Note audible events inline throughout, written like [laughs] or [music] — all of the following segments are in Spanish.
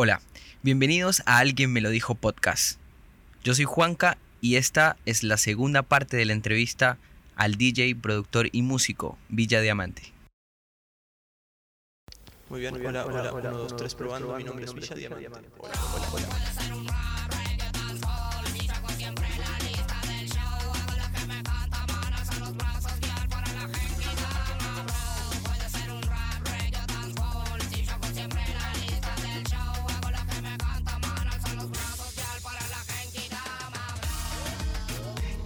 Hola, bienvenidos a Alguien me lo dijo podcast. Yo soy Juanca y esta es la segunda parte de la entrevista al DJ, productor y músico Villa Diamante. Muy bien, hola, hola, uno, dos, tres, probando. Mi nombre es Villa Diamante. Hola, hola, hola.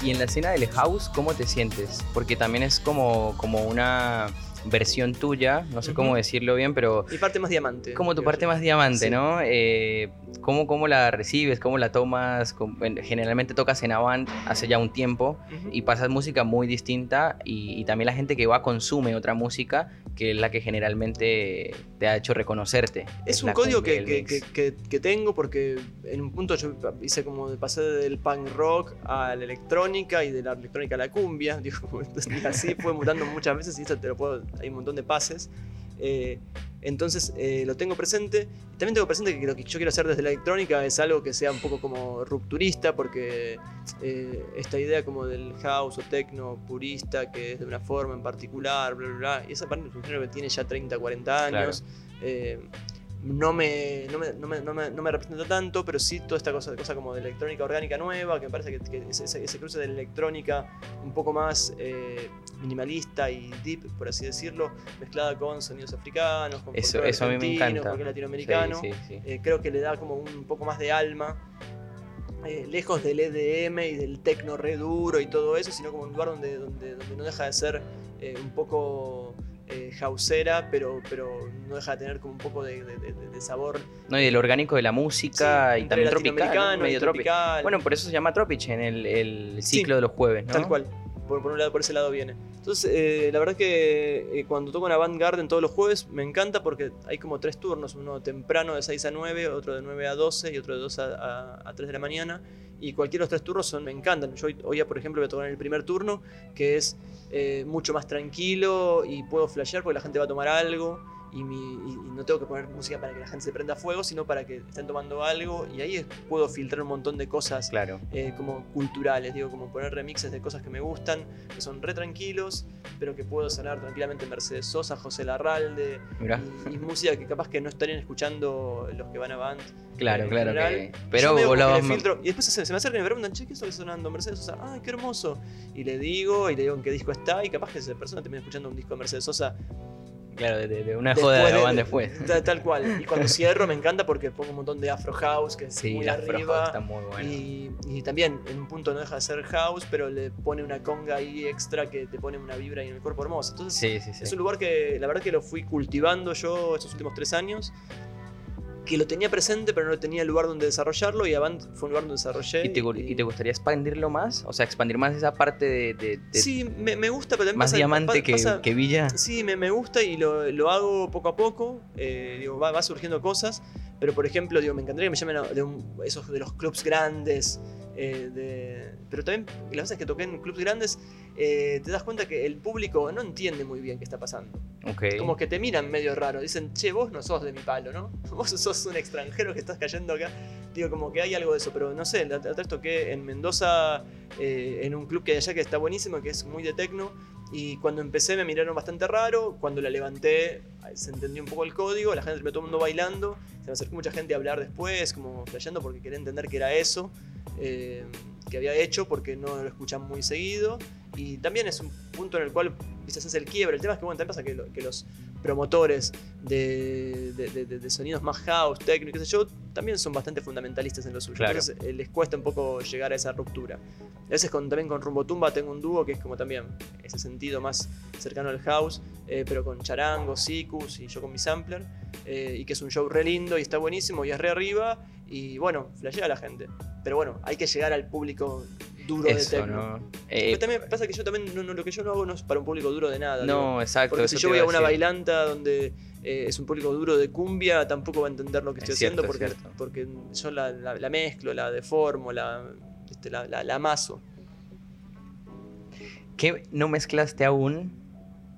Y en la escena del house, ¿cómo te sientes? Porque también es como, como una versión tuya, no sé cómo decirlo bien, pero Mi parte más diamante. como tu parte más diamante, Sí. ¿no? Eh, ¿cómo, ¿Cómo la recibes? ¿Cómo la tomas? Generalmente tocas en Avant hace ya un tiempo y pasas música muy distinta y, y también la gente que va consume otra música que es la que generalmente te ha hecho reconocerte. Es un código que, que- que- que- que tengo porque en un punto yo hice como de- pasé del punk rock a la electrónica y de la electrónica a la cumbia. [laughs] Digo, [laughs] así fue mutando muchas veces y eso te lo puedo, hay un montón de pases. Eh, entonces eh, lo tengo presente. También tengo presente que lo que yo quiero hacer desde la electrónica es algo que sea un poco como rupturista porque eh, esta idea como del house o techno purista que es de una forma en particular, bla, bla, bla. Y esa parte género que tiene ya 30, 40 años. eh, no me, no, me, no, me, no me- no me representa tanto, pero sí toda esta cosa, cosa como de electrónica orgánica nueva, que me parece que, que ese, cruce de la electrónica un poco más eh, minimalista y deep, por así decirlo, mezclada con sonidos africanos, con Eso- eso a mí me argentino, encanta. folclore latinoamericano. Sí, sí, sí. Eh, creo que le da como un poco más de alma. eh, lejos del EDM y del tecno re duro y todo eso, sino como un lugar donde, donde, donde no deja de ser un poco eh, pero, pero no deja de tener como un poco de, de- de- de sabor. No, y el orgánico de la música sí, y también tropical, medio tropi- tropical. Bueno, por eso se llama Tropich en el, el Sí, ciclo de los jueves, ¿no? Tal cual. Por, por un lado, por ese lado viene. Entonces, eh, la verdad que eh, cuando toco en Avant Garden todos los jueves me encanta porque hay como tres turnos: uno temprano de 6 a 9, otro de 9 a 12 y otro de 2 a, a- a 3 de la mañana. Y cualquiera de los tres turnos son, me encantan. Yo hoy, por ejemplo, voy a tocar en el primer turno, que es eh, mucho más tranquilo y puedo flashear porque la gente va a tomar algo. Y, mi- y- no tengo que poner música para que la gente se prenda fuego, sino para que estén tomando algo. Y ahí puedo filtrar un montón de cosas Claro. eh, como culturales, digo, como poner remixes de cosas que me gustan, que son re tranquilos, pero que puedo sonar tranquilamente Mercedes Sosa, José Larralde, y, y música que capaz que no estarían escuchando los que van a Band. Claro, claro. general. que- Pero ma- filtro, y después se, se me acercan y me preguntan, che, ¿qué es lo que está sonando Mercedes Sosa? ¡Ay, qué hermoso! Y le digo, y le digo en qué disco está, y capaz que esa persona termina escuchando un disco de Mercedes Sosa Claro, de, una después joda de de- van después. [laughs] Tal, tal cual. Y cuando [laughs] cierro me encanta porque pongo un montón de Afro House, que es Sí, muy arriba. Está muy buena. Y, y también en un punto no deja de ser house, pero le pone una conga ahí extra que te pone una vibra ahí en el cuerpo hermosa. Entonces Sí, sí, sí. es un lugar que la verdad que lo fui cultivando yo estos últimos tres años. Que lo tenía presente, pero no tenía lugar donde desarrollarlo. Y Avant fue un lugar donde desarrollé. ¿Y te, gu- y te gustaría expandirlo más? O sea, expandir más esa parte de, de- de Sí, me, me gusta, pero también más pasa- diamante pa- que, pasa- que Villa. Sí, me, me gusta y lo, lo hago poco a poco. eh, digo, va, va surgiendo cosas. Pero por ejemplo, digo, me encantaría que me llamen a- de un- esos de los clubs grandes. Eh, de- pero también las veces que toqué en clubs grandes, eh, te das cuenta que el público no entiende muy bien qué está pasando. Ok. Como que te miran medio raro. Dicen, che, vos no sos de mi palo, ¿no? [laughs] Vos sos un extranjero que estás cayendo acá. Digo, como que hay algo de eso. Pero no sé, vez toqué en Mendoza, eh, en un club que hay allá que está buenísimo, que es muy de tecno. Y cuando empecé me miraron bastante raro. Cuando la levanté, se entendió un poco el código. La gente, todo el mundo bailando. Se me acercó mucha gente a hablar después, como flasheando porque quería entender que era eso. Eh, que había hecho porque no lo escuchan muy seguido. Y también es un punto en el cual quizás es el quiebre. El tema es que, bueno, también pasa que, lo- que los promotores de, de- de- de- sonidos más house, techno, y qué sé yo, también son bastante fundamentalistas en lo suyo. Claro. Entonces eh, les cuesta un poco llegar a esa ruptura. A veces con, también con Rumbo Tumba tengo un dúo que es como también ese sentido más cercano al house, eh, pero con charango, sicus y yo con mi sampler, eh, y que es un show re lindo y está buenísimo y es re arriba, y bueno, flashea a la gente. Pero bueno, hay que llegar al público duro de techno. ¿no? Pero Eh, también pasa que yo también, no, no, lo que yo no hago no es para un público duro de nada. digo. no, exacto. Porque si yo voy a una bailanta donde eh, es un público duro de cumbia, tampoco va a entender lo que Es estoy cierto, haciendo porque, porque yo la, la- la mezclo, la deformo, la, este, la, la- la amaso. ¿Qué no mezclaste aún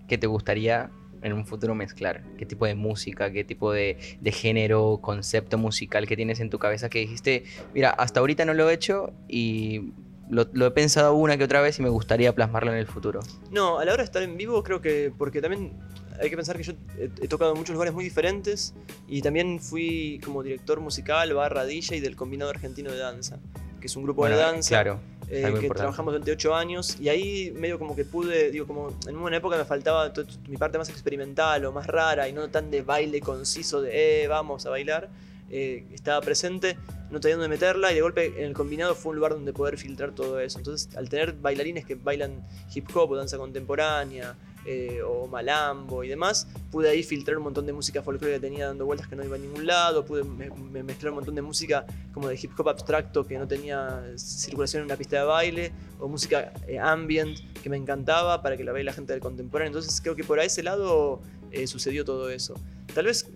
que te gustaría en un futuro mezclar? ¿Qué tipo de música, qué tipo de, de género, concepto musical que tienes en tu cabeza que dijiste, mira, hasta ahorita no lo he hecho y lo, lo, he pensado una que otra vez y me gustaría plasmarlo en el futuro. No, a la hora de estar en vivo creo que, porque también hay que pensar que yo he, he, tocado en muchos lugares muy diferentes y también fui como director musical barra DJ del Combinado Argentino de Danza, que es un grupo bueno, de danza. Claro. Eh, que importante. trabajamos durante ocho años y ahí medio como que pude, digo, como en una época me faltaba mi parte más experimental o más rara y no tan de baile conciso de, eh, vamos a bailar. Eh, estaba presente, no tenía dónde meterla y de golpe en el combinado fue un lugar donde poder filtrar todo eso. Entonces, al tener bailarines que bailan hip hop o danza contemporánea, eh, o Malambo y demás, pude ahí filtrar un montón de música folclórica que tenía dando vueltas que no iba a ningún lado, pude me, me mezclar un montón de música como de hip hop abstracto que no tenía circulación en una pista de baile, o música eh, ambient que me encantaba para que la vea la gente del contemporáneo. Entonces creo que por ese lado eh, sucedió todo eso. Tal vez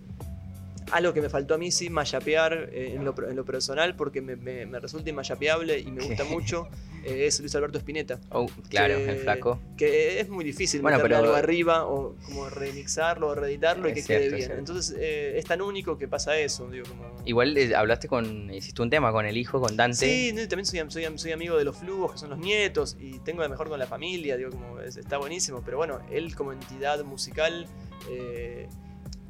algo que me faltó a mí sí, mayapear eh, en, lo, en, lo, personal, porque me, me, me resulta inmayapeable y me gusta [laughs] mucho, eh, es Luis Alberto Spinetta. Oh, claro, que, el flaco. Que es muy difícil bueno, meterle pero... algo arriba o como remixarlo o reeditarlo y que cierto, quede bien. Entonces eh, es tan único que pasa eso. Digo, como... Igual eh, hablaste con, hiciste un tema con el hijo, con Dante. Sí, no, también soy, soy, soy, amigo de los flujos, que son los nietos, y tengo de mejor con la familia, digo, como es, está buenísimo, pero bueno, él como entidad musical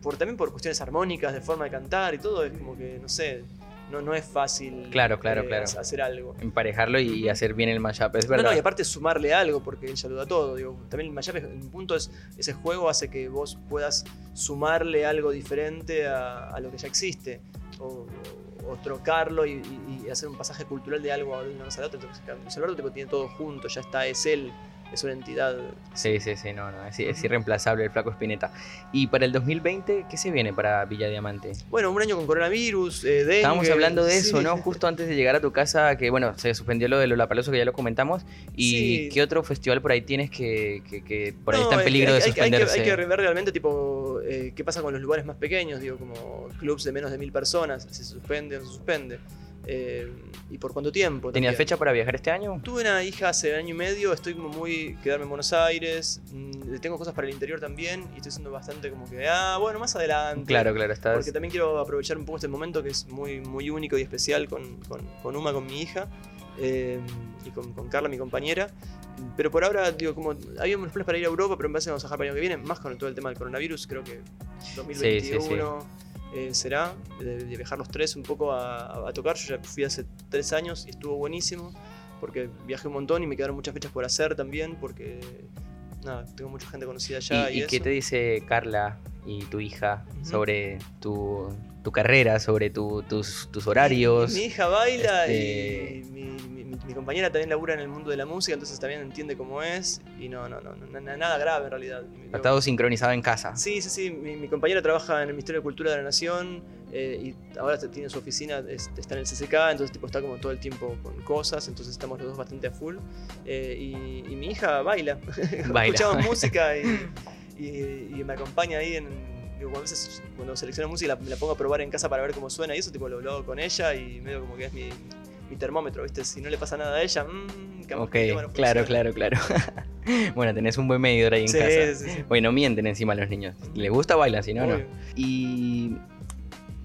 por, también por cuestiones armónicas, de forma de cantar y todo, es como que, no sé, no, no es fácil claro, claro, eh, claro. hacer algo. Emparejarlo y hacer bien el mashup, es verdad. No, no, y aparte sumarle algo, porque él saluda todo. Digo, también el mashup, en un punto, es, ese juego hace que vos puedas sumarle algo diferente a, a lo que ya existe. O, o trocarlo y, y, y, hacer un pasaje cultural de algo a una cosa a la otra. Entonces, Luis Alberto tiene todo junto, ya está, es él es una entidad. Sí, sí, sí, no, no, es, es, irreemplazable el flaco Spinetta. ¿Y para el 2020 qué se viene para Villa Diamante? Bueno, un año con coronavirus, eh, dengue, Estábamos hablando de eso, sí. ¿no? Justo antes de llegar a tu casa, que bueno, se suspendió lo de Lollapalooza, que ya lo comentamos. ¿Y sí. qué otro festival por ahí tienes que, que, que por ahí no, está en peligro hay, de suspenderse? Hay que, hay que, ver realmente, tipo, eh, qué pasa con los lugares más pequeños, digo, como clubs de menos de mil personas, si se suspende o no se suspende. Eh, y por cuánto tiempo. ¿Tenías fecha para viajar este año? Tuve una hija hace año y medio, estoy como muy. quedarme en Buenos Aires, mmm, tengo cosas para el interior también y estoy siendo bastante como que, ah, bueno, más adelante. Claro, claro, estás. Porque también quiero aprovechar un poco este momento que es muy, muy único y especial con, con, con Uma, con mi hija eh, y con, con, Carla, mi compañera. Pero por ahora, digo, como había unos planes para ir a Europa, pero en base vamos a dejar para el año que viene, más con todo el tema del coronavirus, creo que 2021. Sí, sí, sí. Eh, será, de, de, viajar los tres un poco a, a, tocar. Yo ya fui hace tres años y estuvo buenísimo, porque viajé un montón y me quedaron muchas fechas por hacer también, porque nada, tengo mucha gente conocida allá. ¿Y, y, y qué te dice Carla y tu hija uh -huh. sobre tu, tu, carrera, sobre tu, tus, tus, horarios? Mi, mi hija baila este... y mi, mi, compañera también labura en el mundo de la música, entonces también entiende cómo es y no, no, no, no nada grave en realidad. Está todo sincronizado en casa. Sí, sí, sí. Mi, compañera trabaja en el Ministerio de Cultura de la Nación eh, y ahora tiene su oficina, está en el CCK, entonces tipo, está como todo el tiempo con cosas, entonces estamos los dos bastante a full. Eh, y, y, mi hija baila. [laughs] baila. Escuchamos [laughs] música y, y, me acompaña ahí en, digo, a veces cuando selecciono música la, la, pongo a probar en casa para ver cómo suena y eso, tipo lo, lo hago con ella y medio como que es mi, mi termómetro, ¿viste? Si no le pasa nada a ella, mmm, Ok, claro, claro, claro. [laughs] bueno, tenés un buen medidor ahí en sí, casa. Sí, sí. Bueno, mienten encima a los niños. ¿Les gusta bailan? Si no, no. Y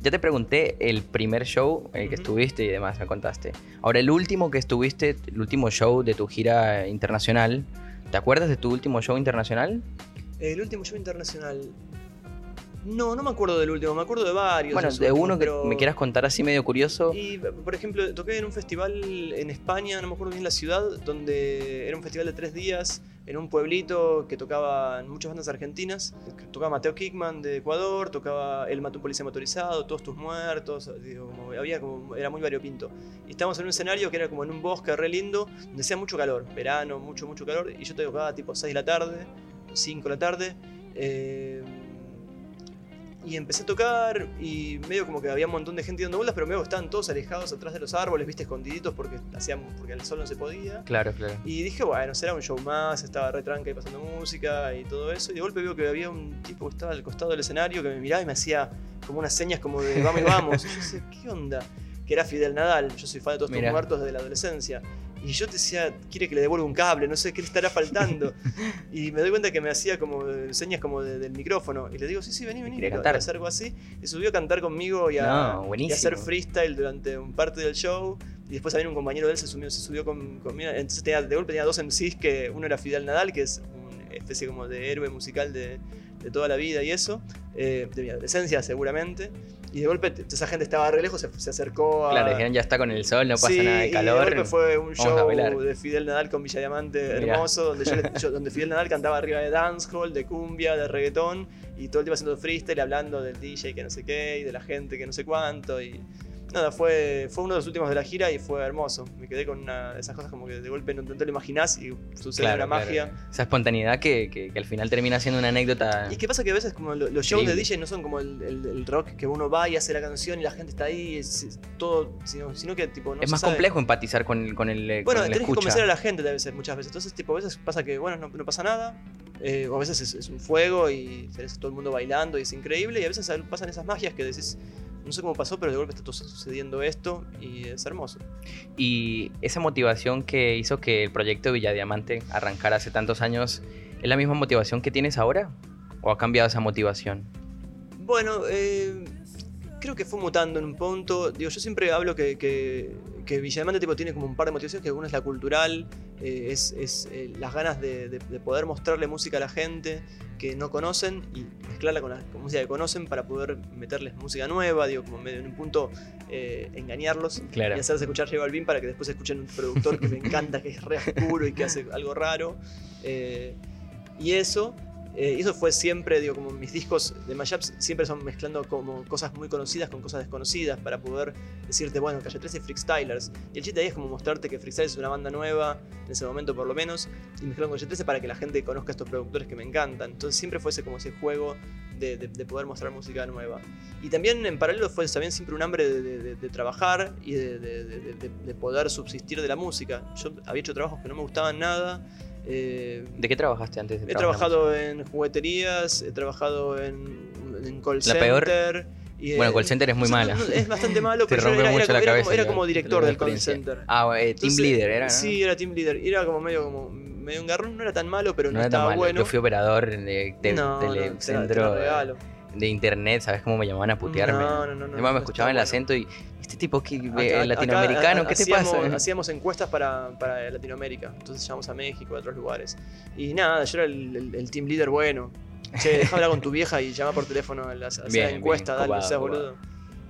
ya te pregunté el primer show en el que uh -huh. estuviste y demás, me contaste. Ahora, el último que estuviste, el último show de tu gira internacional, ¿te acuerdas de tu último show internacional? El último show internacional. No, no me acuerdo del último, me acuerdo de varios. Bueno, de uno que pero... me quieras contar así medio curioso. Y, por ejemplo, toqué en un festival en España, no me acuerdo bien la ciudad, donde era un festival de tres días en un pueblito que tocaban muchas bandas argentinas. Tocaba Mateo Kickman de Ecuador, tocaba El Mató un Policía Motorizado, Todos Tus Muertos, digo, como, había como, era muy variopinto. Y estábamos en un escenario que era como en un bosque re lindo, donde hacía mucho calor, verano, mucho, mucho calor, y yo tocaba tipo 6 de la tarde, 5 de la tarde. Eh, y empecé a tocar y medio como que había un montón de gente dando vueltas, pero medio estaban todos alejados atrás de los árboles, viste, escondiditos porque hacían, porque el sol no se podía. Claro, claro. Y dije, bueno, será un show más, estaba re tranca y pasando música y todo eso. Y de golpe veo que había un tipo que estaba al costado del escenario que me miraba y me hacía como unas señas como de vamos y vamos. y [laughs] yo decía, ¿qué onda? Que era Fidel Nadal, yo soy fan de todos estos muertos desde la adolescencia. Y yo decía, quiere que le devuelva un cable, no sé qué le estará faltando. [laughs] y me doy cuenta que me hacía como señas como del micrófono. Y le digo, sí, sí, vení, vení. Cantar. hacer algo así. Y subió a cantar conmigo y a, y a hacer freestyle durante un parte del show. Y después también un compañero de él se subió, se subió con, conmigo. Entonces tenía, de golpe tenía dos MCs, que uno era Fidel Nadal, que es una especie como de héroe musical de, de toda la vida y eso, eh, de mi adolescencia seguramente. Y de golpe esa gente estaba re lejos, se, acercó a. Claro, dijeron ya está con el sol, no pasa nada de calor. Y de golpe fue un show de Fidel Nadal con Villa Diamante hermoso, donde, [laughs] yo, donde Fidel Nadal cantaba arriba de dancehall, de cumbia, de reggaetón, y todo el tiempo haciendo freestyle, hablando del DJ que no sé qué, y de la gente que no sé cuánto. Y nada, fue, fue uno de los últimos de la gira y fue hermoso. Me quedé con una de esas cosas como que de golpe no, te lo imaginás y sucede una magia. Esa espontaneidad que, que, al final termina siendo una anécdota. Y qué pasa que a veces como los shows de DJ no son como el, rock que uno va y hace la canción y la gente está ahí, es, todo, sino, que tipo... No es más complejo empatizar con, con el Bueno, con tenés que convencer a la gente a veces, muchas veces. Entonces tipo a veces pasa que, bueno, no, pasa nada, eh, o a veces es, un fuego y tenés todo el mundo bailando y es increíble, y a veces pasan esas magias que decís, no sé cómo pasó, pero de golpe está todo sucediendo esto y es hermoso. Y esa motivación que hizo que el proyecto Villadiamante arrancara hace tantos años, ¿es la misma motivación que tienes ahora? ¿O ha cambiado esa motivación? Bueno, eh, creo que fue mutando en un punto. Digo, yo siempre hablo que, que, que Villadiamante tipo, tiene como un par de motivaciones, que una es la cultural, eh, es, eh, las ganas de, poder mostrarle música a la gente que no conocen y mezclarla con la música que conocen para poder meterles música nueva, digo, como medio en un punto eh, engañarlos y hacerles escuchar J Balvin para que después escuchen un productor que me [laughs] encanta, que es re oscuro y que hace algo raro. y eso, eh, y eso fue siempre, digo, como mis discos de mashups siempre son mezclando como cosas muy conocidas con cosas desconocidas para poder decirte, bueno, Calle 13 y Freakstylers. Y el chiste ahí es como mostrarte que Freakstylers es una banda nueva, en ese momento por lo menos, y mezclando con Calle 13 para que la gente conozca a estos productores que me encantan. Entonces siempre fue ese, como ese juego de, poder mostrar música nueva. Y también en paralelo fue también siempre un hambre de, trabajar y de, poder subsistir de la música. Yo había hecho trabajos que no me gustaban nada eh, ¿De qué trabajaste antes? De he trabajado en jugueterías, he trabajado en, en call La center. Peor. Y, bueno, call center es muy mala. Es bastante [laughs] malo, pero era, era, como, director del call center. Ah, eh, team leader era. ¿no? Sí, era team leader. Era como medio como medio un garrón, no era tan malo, pero no, estaba bueno. Yo fui operador de, telecentro de internet, ¿sabes cómo me llamaban a putearme? No, no, no. Además me escuchaban el acento y este tipo que acá, latinoamericano, ¿qué te pasa? [laughs] Hacíamos encuestas para, para, Latinoamérica, entonces llamamos a México, a otros lugares. Y nada, yo era el, team leader bueno. Che, [laughs] deja hablar con tu vieja y llama por teléfono a la, encuesta, dale, seas boludo.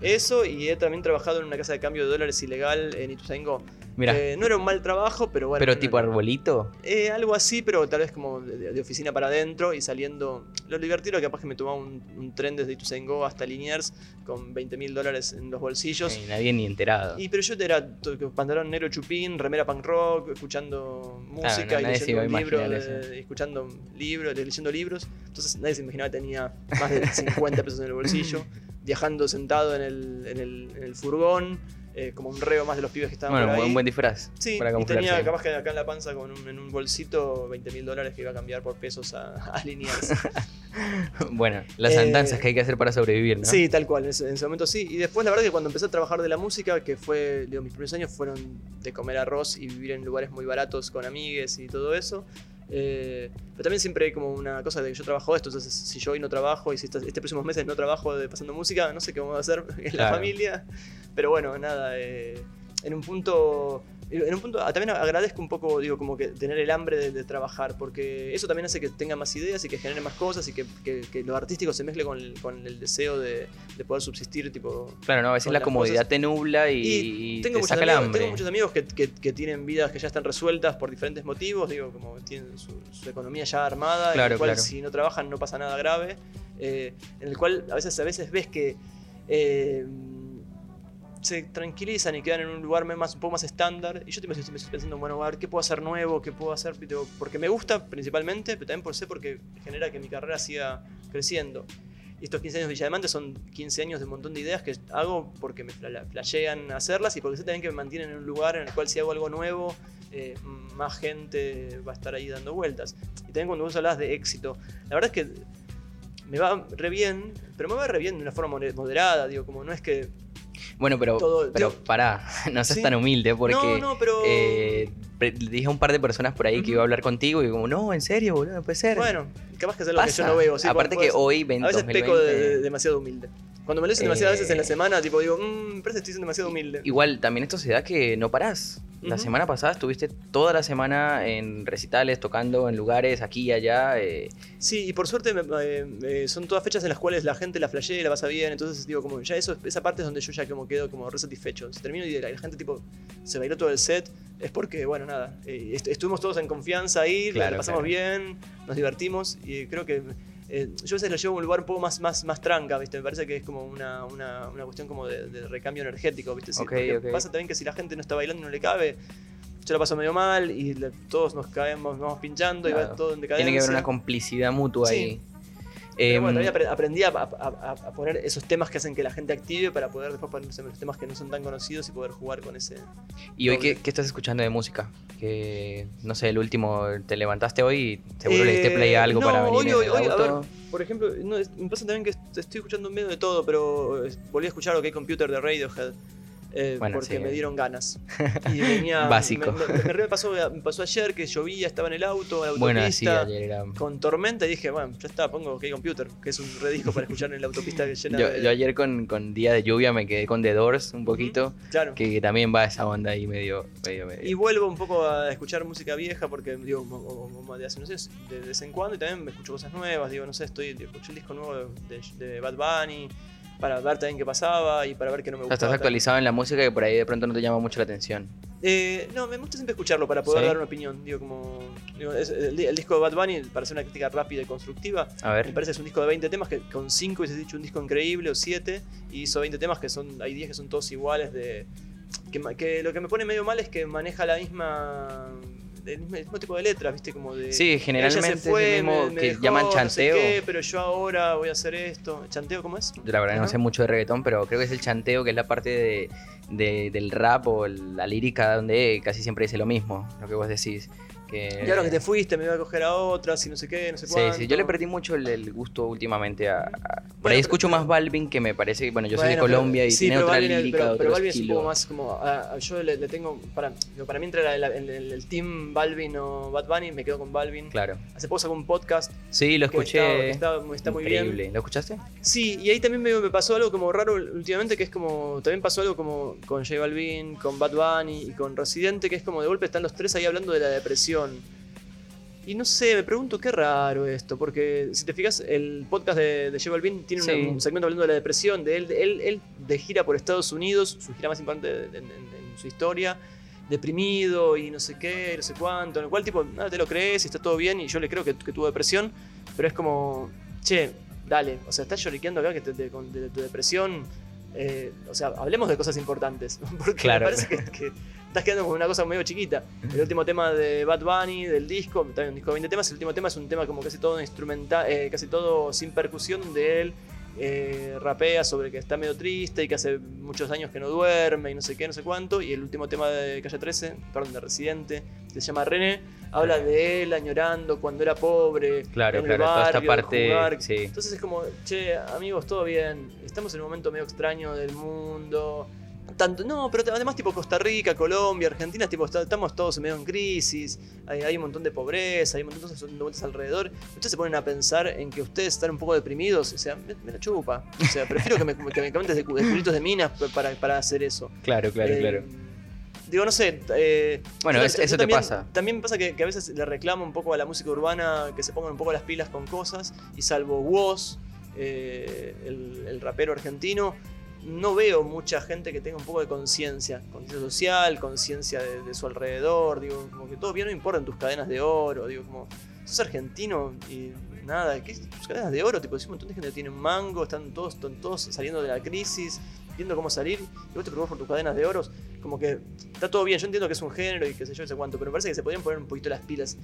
Eso, y he también trabajado en una casa de cambio de dólares ilegal en Ituzaingó. Mira. Eh, no era un mal trabajo, pero bueno. ¿Pero tipo arbolito? Eh, algo así, pero tal vez como de, oficina para adentro y saliendo. Lo divertido que capaz que me tomaba un, tren desde Ituzaingó hasta Liniers con 20 mil dólares en los bolsillos. Y nadie ni enterado. Y pero yo era pantalón negro chupín, remera punk rock, escuchando música y leyendo libros, escuchando libros, leyendo libros. Entonces nadie se imaginaba que tenía más de 50 pesos en el bolsillo, viajando sentado en el, en el, en el furgón. Eh, como un reo más de los pibes que estaban bueno, por un buen disfraz. Sí, y tenía capaz que acá en la panza con un, en un bolsito 20 mil dólares que iba a cambiar por pesos a, a [laughs] bueno, las eh, andanzas que hay que hacer para sobrevivir, ¿no? Sí, tal cual, en ese, momento sí. Y después la verdad que cuando empecé a trabajar de la música, que fue, digo, mis primeros años fueron de comer arroz y vivir en lugares muy baratos con amigues y todo eso. Eh, pero también siempre hay como una cosa de que yo trabajo esto, entonces si yo hoy no trabajo y si este, este próximos meses no trabajo de pasando música, no sé qué vamos a hacer [laughs] en la familia. Pero bueno, nada, eh, en un punto en un punto ah, también agradezco un poco, digo, como que tener el hambre de, trabajar, porque eso también hace que tenga más ideas y que genere más cosas y que, que, lo artístico se mezcle con el, con el deseo de, de, poder subsistir, tipo... Claro, no, a veces la comodidad te nubla y, tengo, muchos amigos, tengo muchos amigos que, tienen vidas que ya están resueltas por diferentes motivos, digo, como tienen su, economía ya armada, en el cual si no trabajan no pasa nada grave, eh, en el cual a veces, a veces ves que... Eh, se tranquilizan y quedan en un lugar más, un poco más estándar. Y yo me estoy pensando, bueno, a ver, ¿qué puedo hacer nuevo? ¿Qué puedo hacer? Porque me gusta principalmente, pero también por sé porque genera que mi carrera siga creciendo. Y estos 15 años de Villa son 15 años de un montón de ideas que hago porque me flashean hacerlas y porque sé también que me mantienen en un lugar en el cual si hago algo nuevo, eh, más gente va a estar ahí dando vueltas. Y también cuando vos hablas de éxito, la verdad es que me va re bien, pero me va re bien de una forma moderada, digo, como no es que bueno, pero, pero pará, [laughs] no seas tan humilde porque no, no, pero... Eh, dije a un par de personas por ahí que Ujú. iba a hablar contigo y como, no, en serio, boludo, no puede ser. Bueno, capaz que es que Pasa. yo no veo. sí, Aparte que ser. hoy, 20, A veces peco de, de- demasiado humilde. Cuando me lo dicen demasiadas Eh. veces en la semana, tipo digo, mmm, parece que estoy siendo demasiado humilde. Igual, también esto se da que no parás. La Ujú. semana pasada estuviste toda la semana en recitales, tocando en lugares aquí y allá. eh, Sí, y por suerte me- eh, eh, son todas fechas en las cuales la gente la flashea y la pasa bien, entonces digo, como ya eso, esa parte es donde yo ya como quedo como re satisfecho. Si termino y la, la gente tipo se bailó todo el set, es porque, bueno, nada, eh, est- estuvimos todos en confianza ahí, la- Claro, la pasamos claro. bien, nos divertimos y creo que eh, yo a veces lo llevo a un lugar un poco más, más, más tranca, ¿viste? Me parece que es como una, una, una cuestión como de, de recambio energético, ¿viste? Pasa también que si la gente no está bailando y no le cabe, yo la paso medio mal y le- todos nos caemos, vamos pinchando y va todo en decadencia. tiene que haber una complicidad mutua Sí. ahí. Pero Em, bueno, también apre- aprendí a, a- a- poner esos temas que hacen que la gente active para poder después ponerse los temas que no son tan conocidos y poder jugar con ese. ¿Y hoy qué, qué estás escuchando de música? Que, no sé, el último, te levantaste hoy y seguro le diste play a algo Eh, no, para venir hoy, en hoy, el hoy, a ver, por ejemplo, no, es- me pasa también que est- estoy escuchando medio de todo, pero eh, volví a escuchar OK Computer de Radiohead. Eh, Bueno, porque sí. me dieron ganas. [laughs] Y venía, Básico. Me, me- me- me pasó, me pasó ayer que llovía, estaba en el auto, en la Bueno, sí, autopista, ayer era... con tormenta y dije, bueno, ya está, pongo OK Computer, que es un redisco para escuchar en la autopista que llena Yo, de. yo ayer con, con día de lluvia me quedé con The Doors un poquito, claro. que, también va esa onda ahí medio, medio, medio. Y vuelvo un poco a escuchar música vieja porque, digo, de hace, no sé, de vez en cuando y también me escucho cosas nuevas, digo, no sé, estoy, escuché el disco nuevo de, de Bad Bunny para ver también qué pasaba y para ver qué no me gustaba. estás actualizado en la música que por ahí de pronto no te llama mucho la atención. Eh, no, me gusta siempre escucharlo para poder ¿Sí? dar una opinión, digo, como, digo, es- el, el disco de Bad Bunny, para hacer una crítica rápida y constructiva, A me ver. parece que es un disco de 20 temas que con 5 hubiese dicho un disco increíble o 7 y hizo 20 temas que son, hay 10 que son todos iguales de... Que lo que me pone medio mal es que maneja la misma... El mismo, el mismo tipo de letras, ¿viste? Como de... Sí, Ella generalmente se fue, es el mismo me- me que dejó, llaman no sé chanteo. qué, pero yo ahora voy a hacer esto. ¿Chanteo cómo es? Yo la verdad no sé mucho de reggaetón, pero creo que es el chanteo, que es la parte de, de- del rap o la lírica donde casi siempre dice lo mismo, lo que vos decís. Que... Y ahora que te fuiste, me voy a coger a otras y no sé qué, no sé Sí, cuánto. sí, yo le perdí mucho el, el gusto últimamente a... a- Por ahí pero- escucho más Balvin, que me parece, bueno, yo soy de Bueno, pero- Colombia y sí, tiene pero otra Balvin lírica, pero, pero Balvin es un poco más como. a- a- yo le, le tengo. Para, para mí, entre el team Balvin o Bad Bunny, me quedo con Balvin. Claro. Hace poco sacó un podcast Sí, lo está, escuché. está, está muy bien. ¿Lo escuchaste? Sí, y ahí también me, me pasó algo como raro últimamente, que es como. También pasó algo como con J Balvin, con Bad Bunny y con Residente, que es como de golpe están los tres ahí hablando de la depresión. Y no sé, me pregunto qué raro esto, porque si te fijas, el podcast de, de J Balvin tiene un- segmento hablando de la depresión, de él, de él, él de gira por Estados Unidos, su gira más importante en, en- en su historia, deprimido y no sé qué, no sé cuánto, en el cual tipo, nada, te lo crees y está todo bien y yo le creo que, que tuvo depresión, pero es como, che, dale, o sea, estás lloriqueando acá que te- de tu depresión, eh, o sea, hablemos de cosas importantes, [laughs] porque Claro. me parece que, que estás quedando con una cosa medio chiquita. El último tema de Bad Bunny, del disco, también un disco de 20 temas, el último tema es un tema como casi todo instrumental, eh, casi todo sin percusión de él. Eh, rapea sobre que está medio triste y que hace muchos años que no duerme y no sé qué, no sé cuánto. Y el último tema de Calle 13, perdón, de Residente, que se llama René, habla de él añorando cuando era pobre. Claro, en el claro, toda esta barrio, de parte, jugar. sí. Entonces es como, che, amigos, todo bien. Estamos en un momento medio extraño del mundo. Tanto, no, pero además tipo Costa Rica, Colombia, Argentina, tipo, estamos todos medio en crisis, hay, hay un montón de pobreza, hay un montón de cosas vueltas alrededor. Ustedes se ponen a pensar en que ustedes están un poco deprimidos, o sea, me, me la chupa. O sea, prefiero que me, que me comentes de, de culitos de minas para, para hacer eso. Claro, claro, Eh, claro. Digo, no sé. eh, Bueno, yo- es- yo eso te pasa. También me pasa que, que a veces le reclamo un poco a la música urbana que se pongan un poco las pilas con cosas. Y salvo Woz, eh, el, el rapero argentino, no veo mucha gente que tenga un poco de conciencia. Conciencia social, conciencia de, su alrededor. Digo, como que todo bien, no importa en tus cadenas de oro. Digo, como, sos argentino y nada, ¿qué tus cadenas de oro? Tipo, si un montón de gente tiene mango, están todos, están todos saliendo de la crisis, viendo cómo salir, y vos te preocupás por tus cadenas de oros. Como que está todo bien, yo entiendo que es un género y que sé yo, no sé cuánto, pero me parece que se podrían poner un poquito las pilas.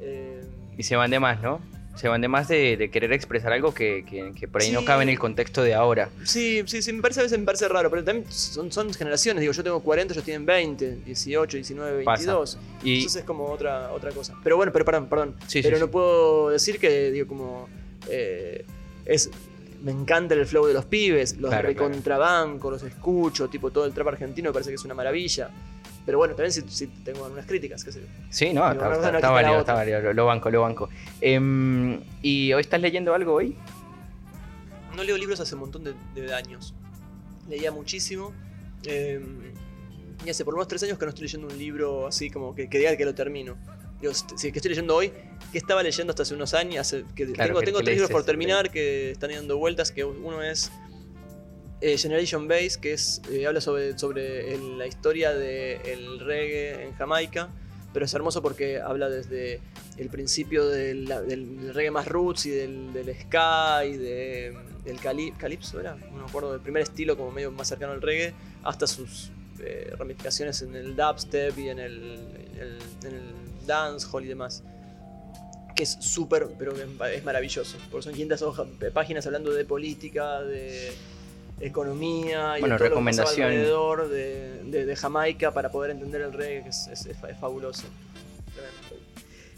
Eh, Y se van de más, ¿no? Se van de más de, de querer expresar algo que, que- que por ahí no cabe en el contexto de ahora. sí, sí, sí, me parece a veces me parece raro, pero también son, son generaciones, digo, yo tengo 40, ellos tienen 20, 18, 19, Pasa. 22. Y Entonces es como otra, otra cosa. Pero bueno, pero perdón, perdón. Sí, sí, pero no puedo decir que, digo, como. eh, es. Me encanta el flow de los pibes, los Claro, recontrabanco, los escucho, tipo todo el trap argentino me parece que es una maravilla. Pero bueno, también si, tengo algunas críticas, qué sé yo. Sí, no, está, válido, está válido, lo, banco, lo banco. Em, ¿Y hoy estás leyendo algo hoy? No leo libros hace un montón de, años. Leía muchísimo. Em, y hace por unos tres años que no estoy leyendo un libro así como que, que diga que lo termino. Digo, si que estoy leyendo hoy, que estaba leyendo hasta hace unos años. que tengo, tengo tres libros por terminar que están dando vueltas. Que uno es eh, Generation Base, que es, eh, habla sobre, sobre la historia del reggae en Jamaica, pero es hermoso porque habla desde el principio del, reggae más roots y del, ska y de, del calipso, ¿era? No me acuerdo, del primer estilo como medio más cercano al reggae, hasta sus eh, ramificaciones en el dubstep y en el, en el, dancehall y demás que es súper, pero es maravilloso. Porque son 500 hojas, páginas hablando de política, de, economía y bueno, todo recomendación. alrededor de, Jamaica para poder entender el reggae, que es, fabuloso.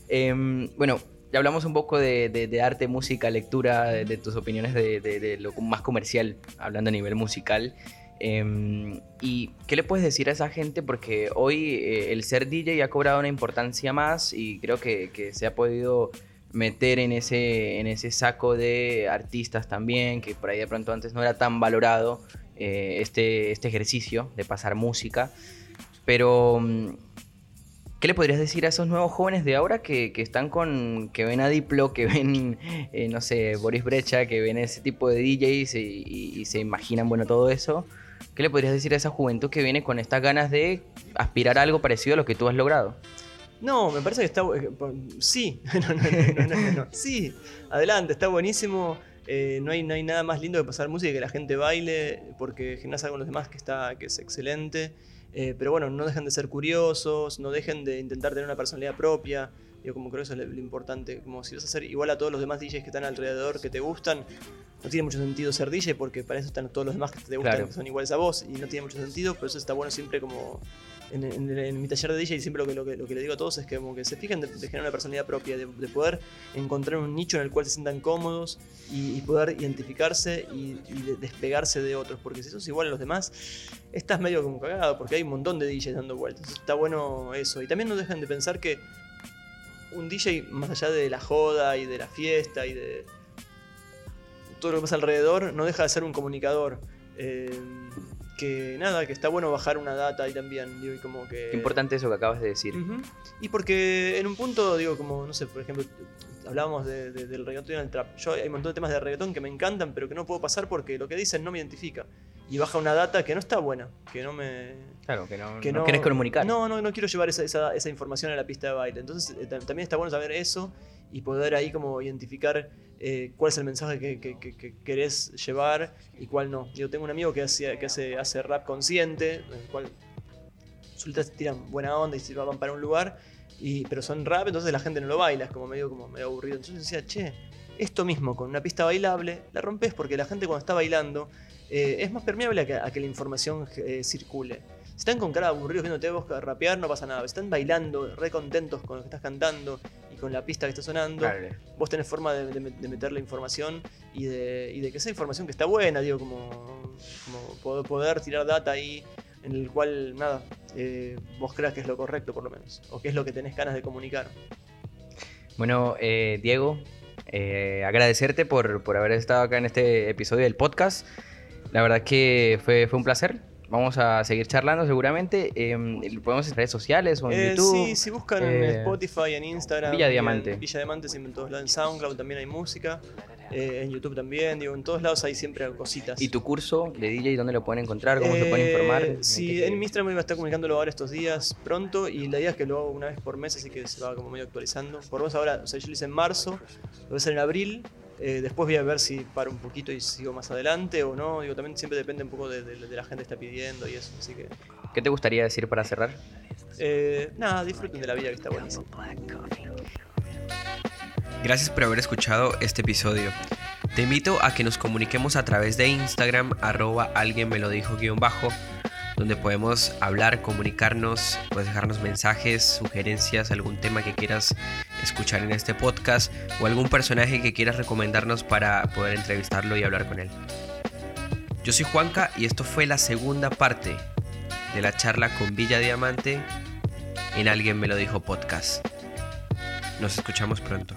Em, bueno, ya hablamos un poco de, arte, música, lectura, de, tus opiniones de, lo más comercial, hablando a nivel musical. Em, ¿Y qué le puedes decir a esa gente? Porque hoy eh, el ser DJ ha cobrado una importancia más y creo que, que se ha podido meter en ese, en ese saco de artistas también, que por ahí de pronto antes no era tan valorado eh, este, este ejercicio de pasar música. Pero, mm, ¿qué le podrías decir a esos nuevos jóvenes de ahora que, están con, que ven a Diplo, que ven, eh, no sé, Boris Brecha, que ven ese tipo de DJs y, se imaginan, bueno, todo eso? ¿Qué le podrías decir a esa juventud que viene con estas ganas de aspirar a algo parecido a lo que tú has logrado? No, me parece que está. Eh, sí, [laughs] no, no, no, no, Sí, adelante, está buenísimo. Eh, no, hay, no hay nada más lindo que pasar música y que la gente baile, porque gimnasia con los demás que, está, que es excelente. Eh, pero bueno, no dejen de ser curiosos, no dejen de intentar tener una personalidad propia. Yo como creo que eso es lo, importante. Como si vas a ser igual a todos los demás DJs que están alrededor, que te gustan, no tiene mucho sentido ser DJ porque para eso están todos los demás que te gustan, que son iguales a vos, y no tiene mucho sentido, pero eso está bueno siempre como en, mi taller de DJ siempre lo que, lo que, lo, que, le digo a todos es que, como que se fijen de, generar una personalidad propia, de, poder encontrar un nicho en el cual se sientan cómodos y, poder identificarse y, despegarse de otros. Porque si sos igual a los demás, estás medio como cagado porque hay un montón de DJs dando vueltas. Está bueno eso. Y también no dejen de pensar que un DJ, más allá de la joda y de la fiesta y de todo lo que pasa alrededor, no deja de ser un comunicador. Eh, que nada, que está bueno bajar una data ahí también, digo, y como que... Qué importante eso que acabas de decir. Y porque en un punto, digo, como, no sé, por ejemplo, hablábamos del reggaetón y el trap. Yo hay un montón de temas de reggaetón que me encantan, pero que no puedo pasar porque lo que dicen no me identifica. Y baja una data que no está buena, que no me... Claro, que no, que no, querés comunicar. No, no, no quiero llevar esa, esa, esa información a la pista de baile. Entonces eh, también está bueno saber eso y poder ahí como identificar eh, cuál es el mensaje que, querés llevar y cuál no. Yo tengo un amigo que hace, que hace, hace rap consciente, en el cual sueltas tiran buena onda y se van para un lugar, y, pero son rap, entonces la gente no lo baila, es como medio, como medio aburrido. Entonces decía, che, esto mismo con una pista bailable, la rompes porque la gente cuando está bailando eh, es más permeable a que, la información eh, circule. Si están con cara aburridos viéndote vos rapear, no pasa nada. Si están bailando, re contentos con lo que estás cantando y con la pista que está sonando, vos tenés forma de, meter la información y de, que esa información que está buena, digo, como, poder, tirar data ahí en el cual, nada, eh, vos creas que es lo correcto por lo menos, o que es lo que tenés ganas de comunicar. Bueno, eh, Diego, eh, agradecerte por, por haber estado acá en este episodio del podcast. La verdad que fue, fue un placer Vamos a seguir charlando seguramente. Eh, podemos en redes sociales o en eh, YouTube. Sí, si buscan en eh, Spotify, en Instagram. Villa Diamante. Villa Diamante, siempre en todos lados. En SoundCloud también hay música. Eh, en YouTube también, digo, en todos lados hay siempre cositas. ¿Y tu curso de DJ dónde lo pueden encontrar? ¿Cómo se pueden informar? Sí, en, mi Instagram me va a estar comunicándolo ahora estos días pronto y la idea es que lo hago una vez por mes, así que se va como medio actualizando. Por vos ahora, o sea, yo lo hice en marzo, lo voy a hacer en abril eh, después voy a ver si paro un poquito y sigo más adelante o no. Digo, también siempre depende un poco de, la gente que está pidiendo y eso. Así que. ¿Qué te gustaría decir para cerrar? Eh, nada, disfruten de la vida que está buenísima. Gracias por haber escuchado este episodio. Te invito a que nos comuniquemos a través de Instagram, arroba alguien me lo dijo guion bajo donde podemos hablar, comunicarnos, puedes dejarnos mensajes, sugerencias, algún tema que quieras escuchar en este podcast o algún personaje que quieras recomendarnos para poder entrevistarlo y hablar con él. Yo soy Juanca y esto fue la segunda parte de la charla con Villa Diamante en Alguien me lo dijo podcast. Nos escuchamos pronto.